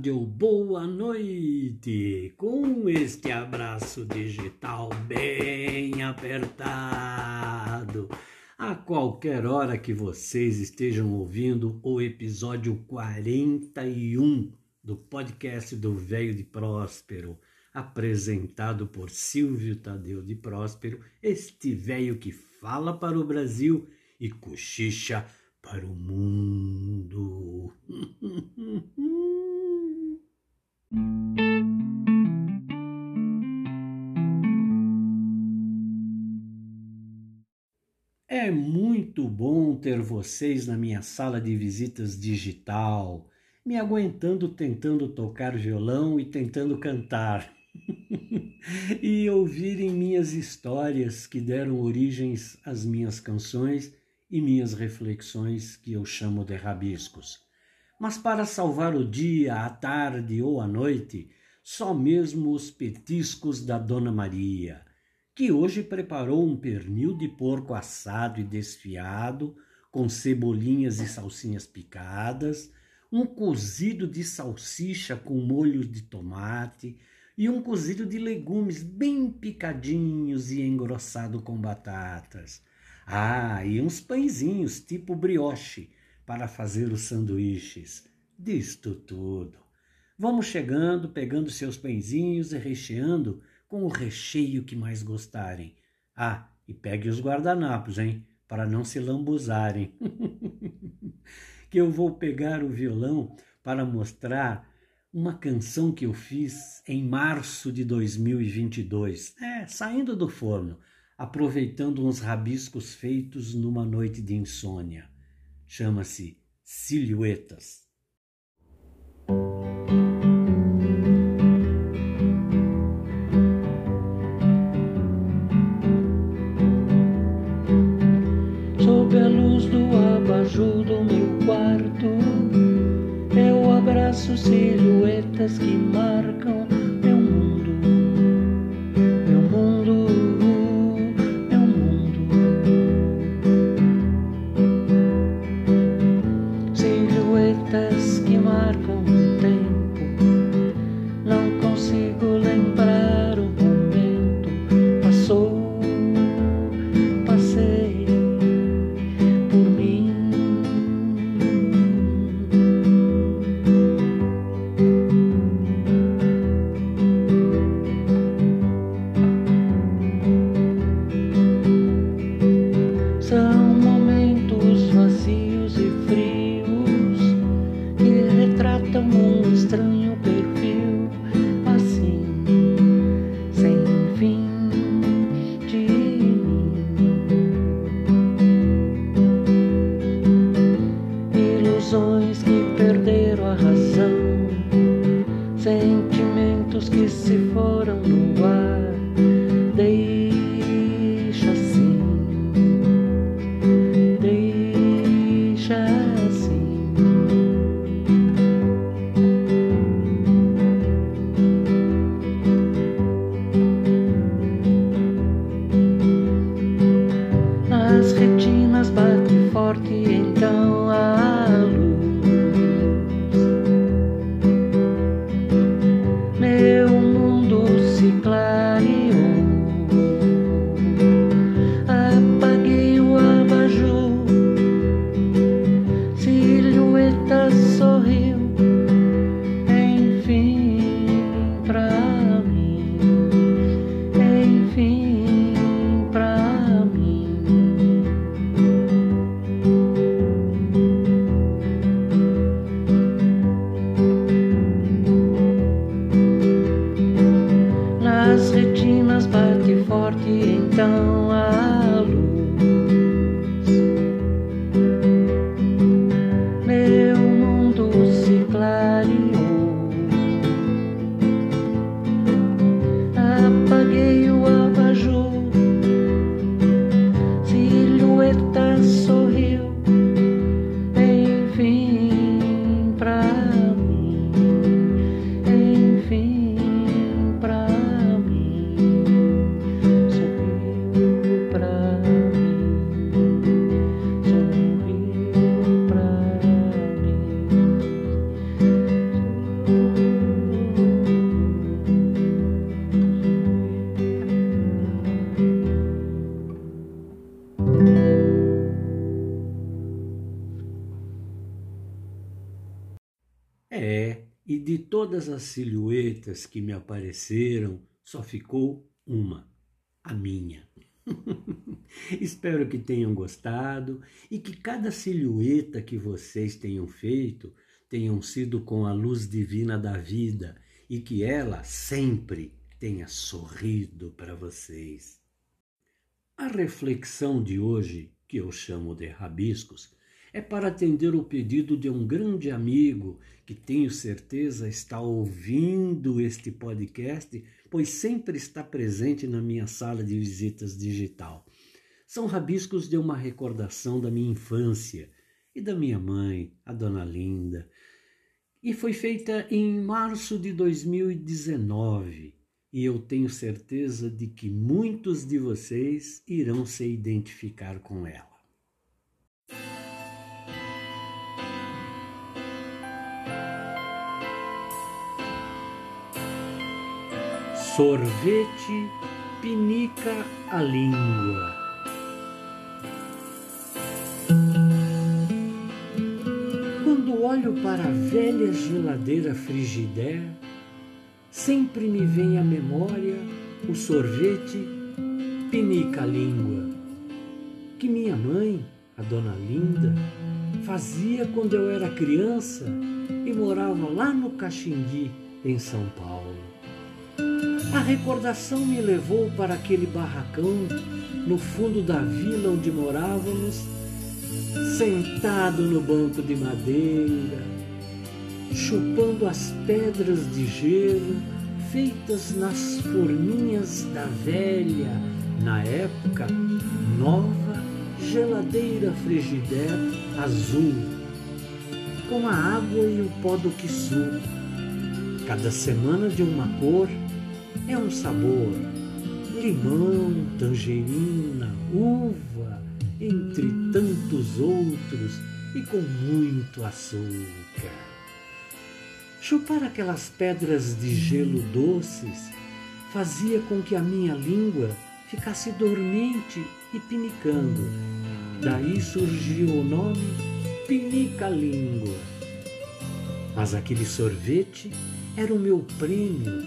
tarde ou boa noite, com este abraço digital bem apertado. A qualquer hora que vocês estejam ouvindo o episódio 41 do podcast do Velho de Próspero, apresentado por Silvio Tadeu de Próspero, este velho que fala para o Brasil e cochicha para o mundo. É muito bom ter vocês na minha sala de visitas digital, me aguentando tentando tocar violão e tentando cantar. e ouvirem minhas histórias que deram origens às minhas canções e minhas reflexões que eu chamo de rabiscos. Mas para salvar o dia, a tarde ou a noite, só mesmo os petiscos da Dona Maria, que hoje preparou um pernil de porco assado e desfiado, com cebolinhas e salsinhas picadas, um cozido de salsicha com molho de tomate e um cozido de legumes bem picadinhos e engrossado com batatas. Ah, e uns pãezinhos tipo brioche para fazer os sanduíches. Disto tudo. Vamos chegando, pegando seus pãezinhos e recheando com o recheio que mais gostarem. Ah, e pegue os guardanapos, hein? Para não se lambuzarem. que eu vou pegar o violão para mostrar uma canção que eu fiz em março de 2022. É, saindo do forno aproveitando uns rabiscos feitos numa noite de insônia. Chama-se Silhuetas. Sob a luz do abajur do meu quarto, eu abraço silhuetas que marcam corações que perderam a razão, sentimentos que se foram no sorriu, enfim, pra mim, enfim, pra mim. Nas retinas bate forte então. Todas as silhuetas que me apareceram, só ficou uma, a minha. Espero que tenham gostado e que cada silhueta que vocês tenham feito tenham sido com a luz divina da vida e que ela sempre tenha sorrido para vocês. A reflexão de hoje, que eu chamo de rabiscos, é para atender o pedido de um grande amigo que tenho certeza está ouvindo este podcast, pois sempre está presente na minha sala de visitas digital. São rabiscos de uma recordação da minha infância e da minha mãe, a dona Linda. E foi feita em março de 2019, e eu tenho certeza de que muitos de vocês irão se identificar com ela. Sorvete pinica a língua. Quando olho para a velha geladeira Frigidaire, sempre me vem à memória o sorvete pinica a língua, que minha mãe, a dona Linda, fazia quando eu era criança e morava lá no Caxingui, em São Paulo. A recordação me levou para aquele barracão no fundo da vila onde morávamos, sentado no banco de madeira, chupando as pedras de gelo feitas nas forminhas da velha, na época, nova geladeira frigideira azul, com a água e o pó do quiçu, cada semana de uma cor é um sabor. Limão, tangerina, uva, entre tantos outros e com muito açúcar. Chupar aquelas pedras de gelo doces fazia com que a minha língua ficasse dormente e pinicando. Daí surgiu o nome Pinica-língua. Mas aquele sorvete era o meu prêmio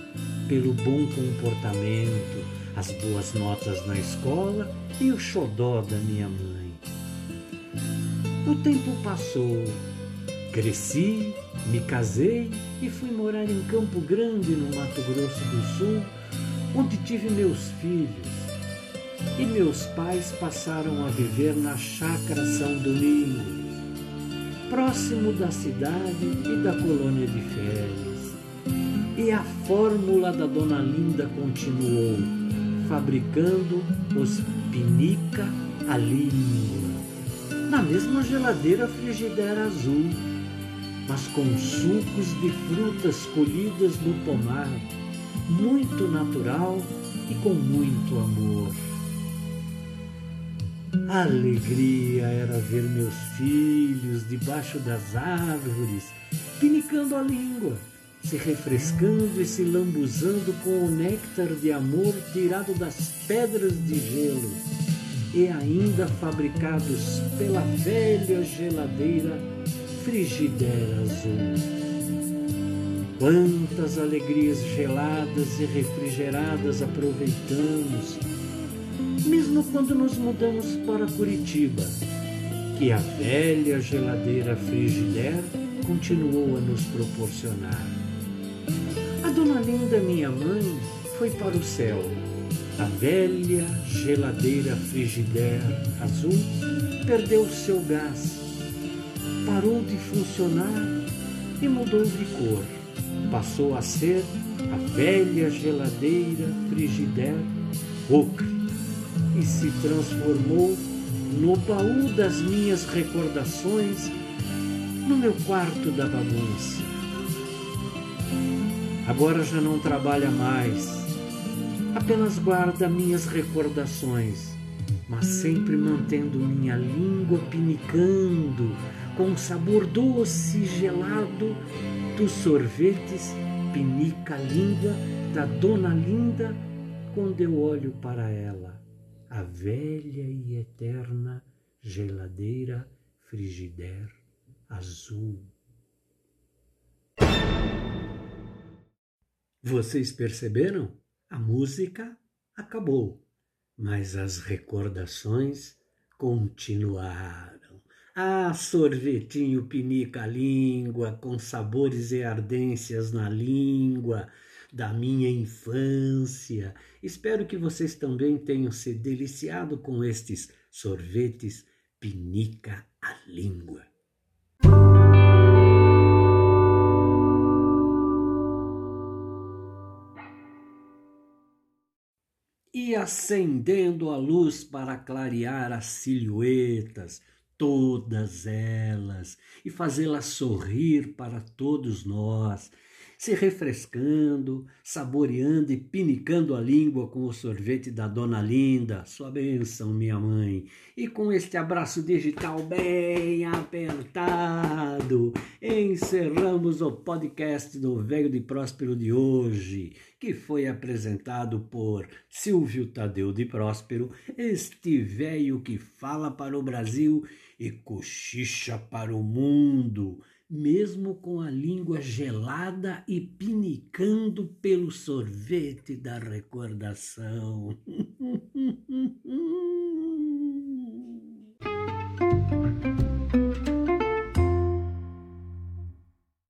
pelo bom comportamento, as boas notas na escola e o xodó da minha mãe. O tempo passou, cresci, me casei e fui morar em Campo Grande, no Mato Grosso do Sul, onde tive meus filhos. E meus pais passaram a viver na Chácara São Domingos, próximo da cidade e da colônia de férias. E a fórmula da Dona Linda continuou, fabricando os pinica a língua, na mesma geladeira frigideira azul, mas com sucos de frutas colhidas no pomar, muito natural e com muito amor. A alegria era ver meus filhos debaixo das árvores, pinicando a língua se refrescando e se lambuzando com o néctar de amor tirado das pedras de gelo e ainda fabricados pela velha geladeira Frigideira Azul. Quantas alegrias geladas e refrigeradas aproveitamos, mesmo quando nos mudamos para Curitiba, que a velha geladeira Frigideira continuou a nos proporcionar. Dona Linda, minha mãe, foi para o céu. A velha geladeira frigideira azul perdeu seu gás, parou de funcionar e mudou de cor. Passou a ser a velha geladeira frigideira ocre e se transformou no baú das minhas recordações no meu quarto da bagunça. Agora já não trabalha mais, apenas guarda minhas recordações, mas sempre mantendo minha língua pinicando com o sabor doce e gelado dos sorvetes pinica língua da Dona Linda quando eu olho para ela, a velha e eterna geladeira frigider azul. Vocês perceberam? A música acabou, mas as recordações continuaram. Ah, sorvetinho pinica a língua, com sabores e ardências na língua da minha infância. Espero que vocês também tenham se deliciado com estes sorvetes pinica a língua. E acendendo a luz para clarear as silhuetas, todas elas, e fazê-las sorrir para todos nós, se refrescando, saboreando e pinicando a língua com o sorvete da Dona Linda, sua bênção, minha mãe, e com este abraço digital bem apertado, encerramos o podcast do Velho de Próspero de hoje, que foi apresentado por Silvio Tadeu de Próspero, este velho que fala para o Brasil e cochicha para o mundo mesmo com a língua gelada e pinicando pelo sorvete da recordação.